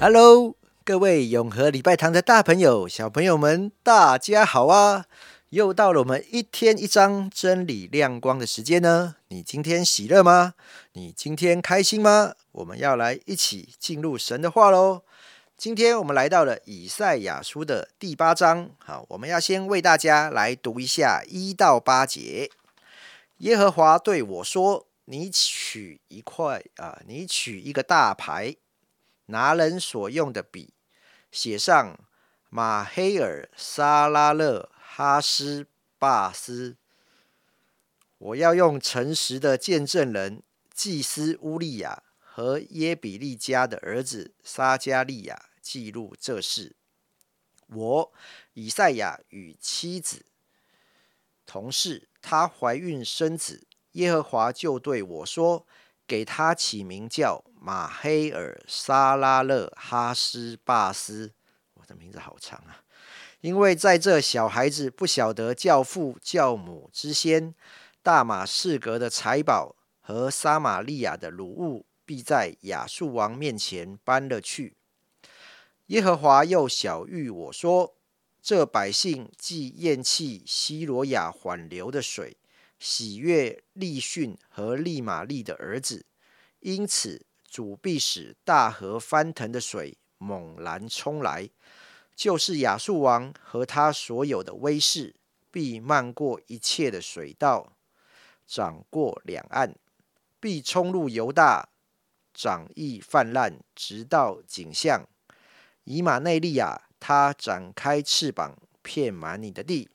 Hello，各位永和礼拜堂的大朋友、小朋友们，大家好啊！又到了我们一天一章真理亮光的时间呢。你今天喜乐吗？你今天开心吗？我们要来一起进入神的话喽。今天我们来到了以赛亚书的第八章。好，我们要先为大家来读一下一到八节。耶和华对我说：“你取一块啊，你取一个大牌。”拿人所用的笔，写上马黑尔沙拉勒哈斯巴斯。我要用诚实的见证人祭司乌利亚和耶比利家的儿子撒加利亚记录这事。我以赛亚与妻子同事，她怀孕生子，耶和华就对我说：“给他起名叫。”马黑尔沙拉勒哈斯巴斯，我的名字好长啊！因为在这小孩子不晓得教父教母之先，大马士革的财宝和撒玛利亚的鲁物，必在亚述王面前搬了去。耶和华又小谕我说：这百姓既厌弃西罗亚缓流的水，喜悦利逊和利玛利的儿子，因此。主必使大河翻腾的水猛然冲来，就是亚述王和他所有的威势，必漫过一切的水道，涨过两岸，必冲入犹大，长溢泛滥，直到景象。以马内利亚，他展开翅膀，遍满你的地。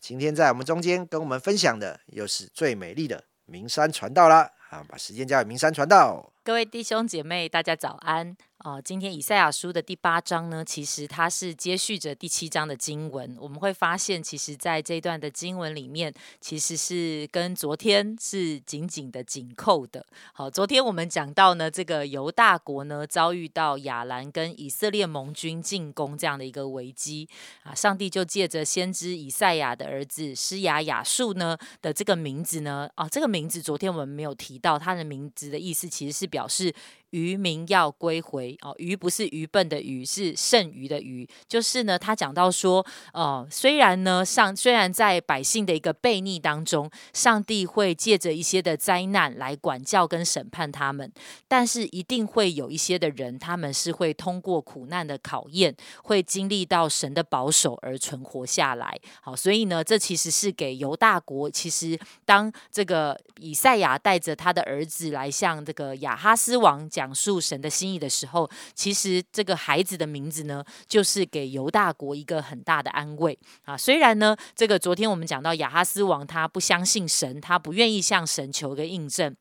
今天在我们中间跟我们分享的，又是最美丽的名山传道啦。啊，把时间交给名山传道。各位弟兄姐妹，大家早安。啊，今天以赛亚书的第八章呢，其实它是接续着第七章的经文。我们会发现，其实在这一段的经文里面，其实是跟昨天是紧紧的紧扣的。好，昨天我们讲到呢，这个犹大国呢遭遇到亚兰跟以色列盟军进攻这样的一个危机啊，上帝就借着先知以赛亚的儿子施雅雅述呢的这个名字呢，啊，这个名字昨天我们没有提到，他的名字的意思其实是表示。渔民要归回哦，愚不是愚笨的愚，是剩余的余。就是呢，他讲到说，哦，虽然呢，上虽然在百姓的一个悖逆当中，上帝会借着一些的灾难来管教跟审判他们，但是一定会有一些的人，他们是会通过苦难的考验，会经历到神的保守而存活下来。好，所以呢，这其实是给犹大国，其实当这个以赛亚带着他的儿子来向这个亚哈斯王讲。讲述神的心意的时候，其实这个孩子的名字呢，就是给犹大国一个很大的安慰啊。虽然呢，这个昨天我们讲到亚哈斯王，他不相信神，他不愿意向神求个印证。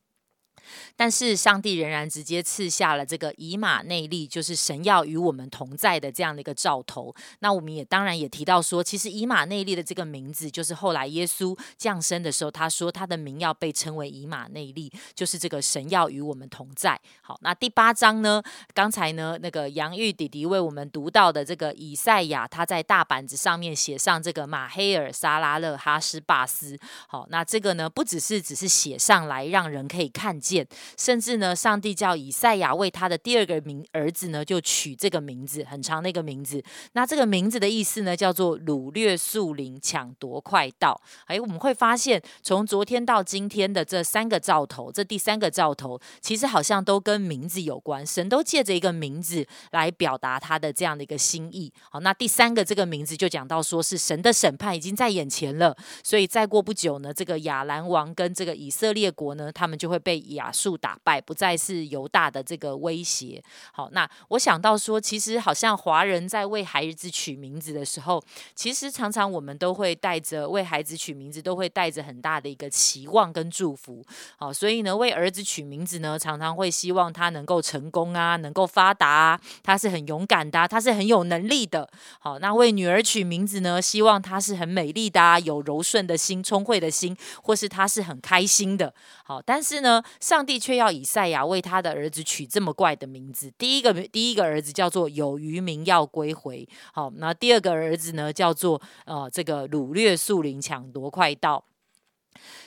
但是上帝仍然直接赐下了这个以马内利，就是神要与我们同在的这样的一个兆头。那我们也当然也提到说，其实以马内利的这个名字，就是后来耶稣降生的时候，他说他的名要被称为以马内利，就是这个神要与我们同在。好，那第八章呢，刚才呢那个杨玉弟弟为我们读到的这个以赛亚，他在大板子上面写上这个马黑尔沙拉勒哈斯巴斯。好，那这个呢不只是只是写上来让人可以看见。甚至呢，上帝叫以赛亚为他的第二个名儿子呢，就取这个名字，很长的一个名字。那这个名字的意思呢，叫做掳掠树林，抢夺快道。哎，我们会发现，从昨天到今天的这三个兆头，这第三个兆头，其实好像都跟名字有关。神都借着一个名字来表达他的这样的一个心意。好，那第三个这个名字就讲到说是神的审判已经在眼前了，所以再过不久呢，这个亚兰王跟这个以色列国呢，他们就会被述。打败不再是犹大的这个威胁。好，那我想到说，其实好像华人在为孩子取名字的时候，其实常常我们都会带着为孩子取名字，都会带着很大的一个期望跟祝福。好，所以呢，为儿子取名字呢，常常会希望他能够成功啊，能够发达啊，他是很勇敢的，他是很有能力的。好，那为女儿取名字呢，希望她是很美丽的，有柔顺的心、聪慧的心，或是她是很开心的。好，但是呢，上帝。却要以赛亚为他的儿子取这么怪的名字。第一个第一个儿子叫做有余民要归回，好，那第二个儿子呢叫做呃这个掳掠树林抢夺快道。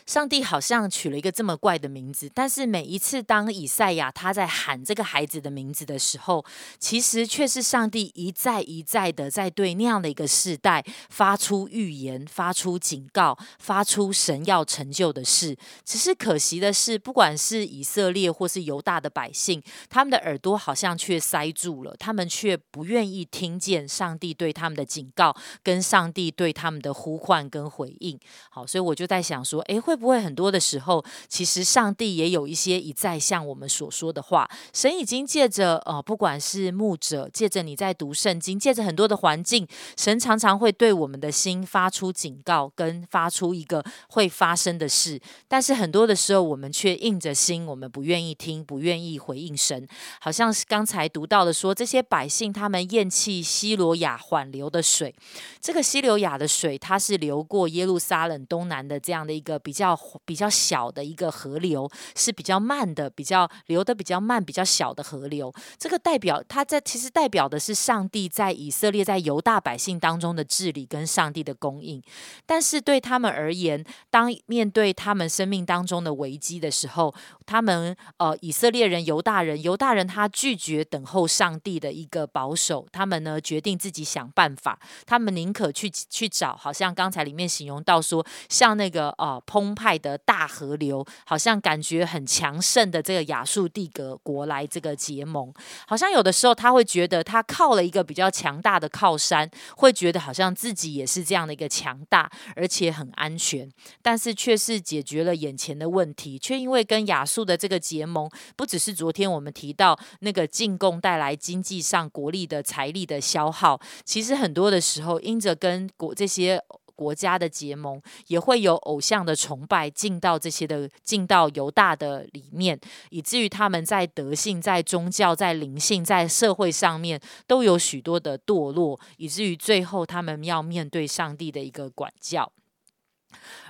上帝好像取了一个这么怪的名字，但是每一次当以赛亚他在喊这个孩子的名字的时候，其实却是上帝一再一再的在对那样的一个世代发出预言、发出警告、发出神要成就的事。只是可惜的是，不管是以色列或是犹大的百姓，他们的耳朵好像却塞住了，他们却不愿意听见上帝对他们的警告，跟上帝对他们的呼唤跟回应。好，所以我就在想说，诶，会。不会很多的时候，其实上帝也有一些一再向我们所说的话？神已经借着呃，不管是牧者，借着你在读圣经，借着很多的环境，神常常会对我们的心发出警告，跟发出一个会发生的事。但是很多的时候，我们却硬着心，我们不愿意听，不愿意回应神。好像是刚才读到的说，这些百姓他们厌弃西罗亚缓流的水。这个西流亚的水，它是流过耶路撒冷东南的这样的一个比较。比较小的一个河流是比较慢的，比较流的比较慢，比较小的河流。这个代表它在其实代表的是上帝在以色列在犹大百姓当中的治理跟上帝的供应。但是对他们而言，当面对他们生命当中的危机的时候，他们呃以色列人犹大人犹大人他拒绝等候上帝的一个保守，他们呢决定自己想办法，他们宁可去去找，好像刚才里面形容到说，像那个呃澎湃的大河流，好像感觉很强盛的这个亚述帝国国来这个结盟，好像有的时候他会觉得他靠了一个比较强大的靠山，会觉得好像自己也是这样的一个强大，而且很安全，但是却是解决了眼前的问题，却因为跟亚述的这个结盟，不只是昨天我们提到那个进贡带来经济上国力的财力的消耗，其实很多的时候因着跟国这些。国家的结盟也会有偶像的崇拜进到这些的进到犹大的里面，以至于他们在德性、在宗教、在灵性、在社会上面都有许多的堕落，以至于最后他们要面对上帝的一个管教。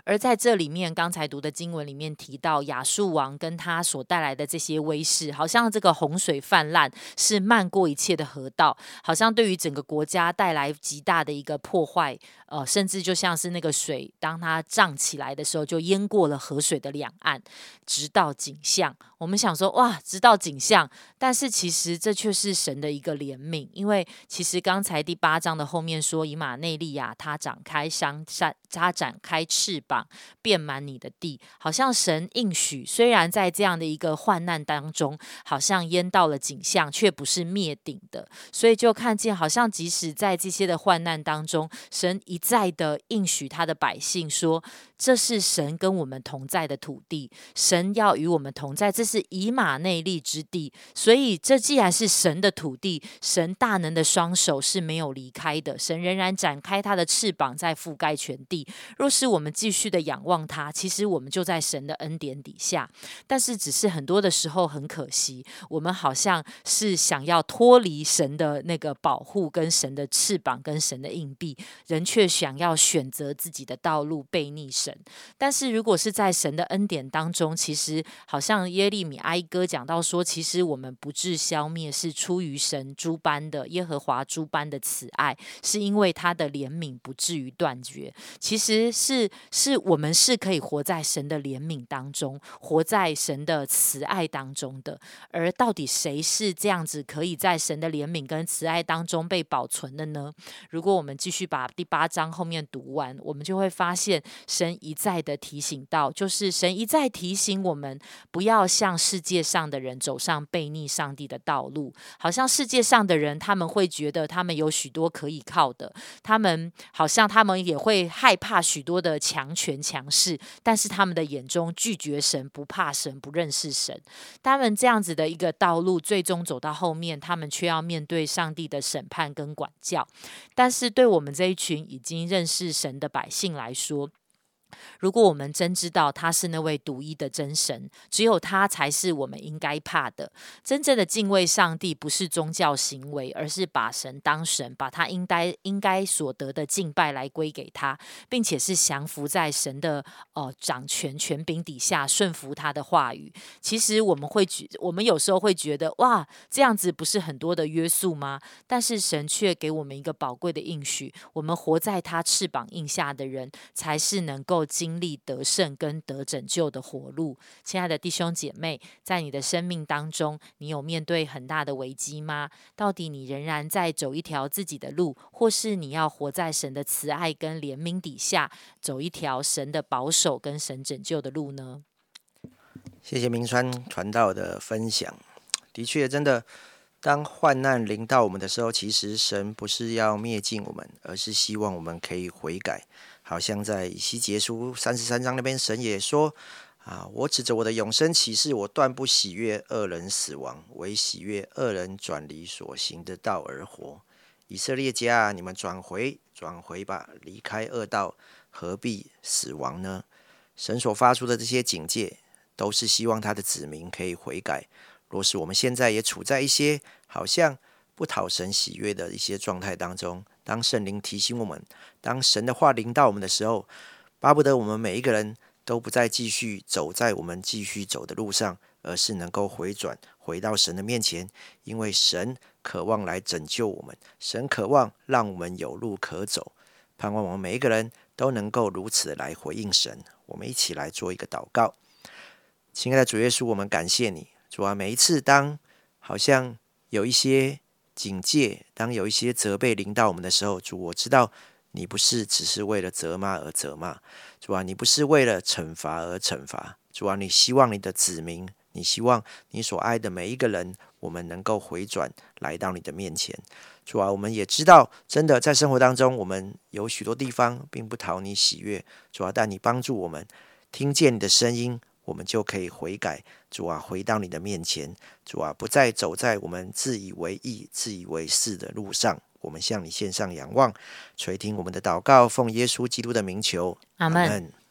而在这里面，刚才读的经文里面提到亚述王跟他所带来的这些威势，好像这个洪水泛滥是漫过一切的河道，好像对于整个国家带来极大的一个破坏，呃，甚至就像是那个水，当它涨起来的时候，就淹过了河水的两岸，直到景象。我们想说，哇，直到景象，但是其实这却是神的一个怜悯，因为其实刚才第八章的后面说，以马内利亚他展开山山，他展开翅膀。遍满你的地，好像神应许。虽然在这样的一个患难当中，好像淹到了景象，却不是灭顶的。所以就看见，好像即使在这些的患难当中，神一再的应许他的百姓说。这是神跟我们同在的土地，神要与我们同在，这是以马内利之地。所以，这既然是神的土地，神大能的双手是没有离开的，神仍然展开他的翅膀在覆盖全地。若是我们继续去的仰望他，其实我们就在神的恩典底下。但是，只是很多的时候很可惜，我们好像是想要脱离神的那个保护，跟神的翅膀，跟神的硬币，人却想要选择自己的道路，背逆神。但是，如果是在神的恩典当中，其实好像耶利米哀歌讲到说，其实我们不致消灭，是出于神诸般的耶和华诸般的慈爱，是因为他的怜悯不至于断绝。其实是是我们是可以活在神的怜悯当中，活在神的慈爱当中的。而到底谁是这样子可以在神的怜悯跟慈爱当中被保存的呢？如果我们继续把第八章后面读完，我们就会发现神。一再的提醒到，就是神一再提醒我们，不要向世界上的人走上背逆上帝的道路。好像世界上的人，他们会觉得他们有许多可以靠的，他们好像他们也会害怕许多的强权强势，但是他们的眼中拒绝神，不怕神，不认识神。他们这样子的一个道路，最终走到后面，他们却要面对上帝的审判跟管教。但是对我们这一群已经认识神的百姓来说，如果我们真知道他是那位独一的真神，只有他才是我们应该怕的。真正的敬畏上帝，不是宗教行为，而是把神当神，把他应该应该所得的敬拜来归给他，并且是降服在神的呃掌权权柄底下，顺服他的话语。其实我们会觉，我们有时候会觉得，哇，这样子不是很多的约束吗？但是神却给我们一个宝贵的应许：我们活在他翅膀印下的人，才是能够。经历得胜跟得拯救的活路。亲爱的弟兄姐妹，在你的生命当中，你有面对很大的危机吗？到底你仍然在走一条自己的路，或是你要活在神的慈爱跟怜悯底下，走一条神的保守跟神拯救的路呢？谢谢明川传道的分享。的确，真的，当患难临到我们的时候，其实神不是要灭尽我们，而是希望我们可以悔改。好像在以西结书三十三章那边，神也说：“啊，我指着我的永生启示，我断不喜悦恶人死亡，唯喜悦恶人转离所行的道而活。”以色列家，你们转回，转回吧，离开恶道，何必死亡呢？神所发出的这些警戒，都是希望他的子民可以悔改。若是我们现在也处在一些好像不讨神喜悦的一些状态当中，当圣灵提醒我们，当神的话临到我们的时候，巴不得我们每一个人都不再继续走在我们继续走的路上，而是能够回转回到神的面前，因为神渴望来拯救我们，神渴望让我们有路可走，盼望我们每一个人都能够如此来回应神。我们一起来做一个祷告，亲爱的主耶稣，我们感谢你。主啊，每一次当好像有一些警戒，当有一些责备临到我们的时候，主，我知道你不是只是为了责骂而责骂，主啊，你不是为了惩罚而惩罚，主啊，你希望你的子民，你希望你所爱的每一个人，我们能够回转来到你的面前，主啊，我们也知道，真的在生活当中，我们有许多地方并不讨你喜悦，主啊，但你帮助我们听见你的声音。我们就可以悔改，主啊，回到你的面前，主啊，不再走在我们自以为意、自以为是的路上。我们向你献上仰望，垂听我们的祷告，奉耶稣基督的名求，阿门。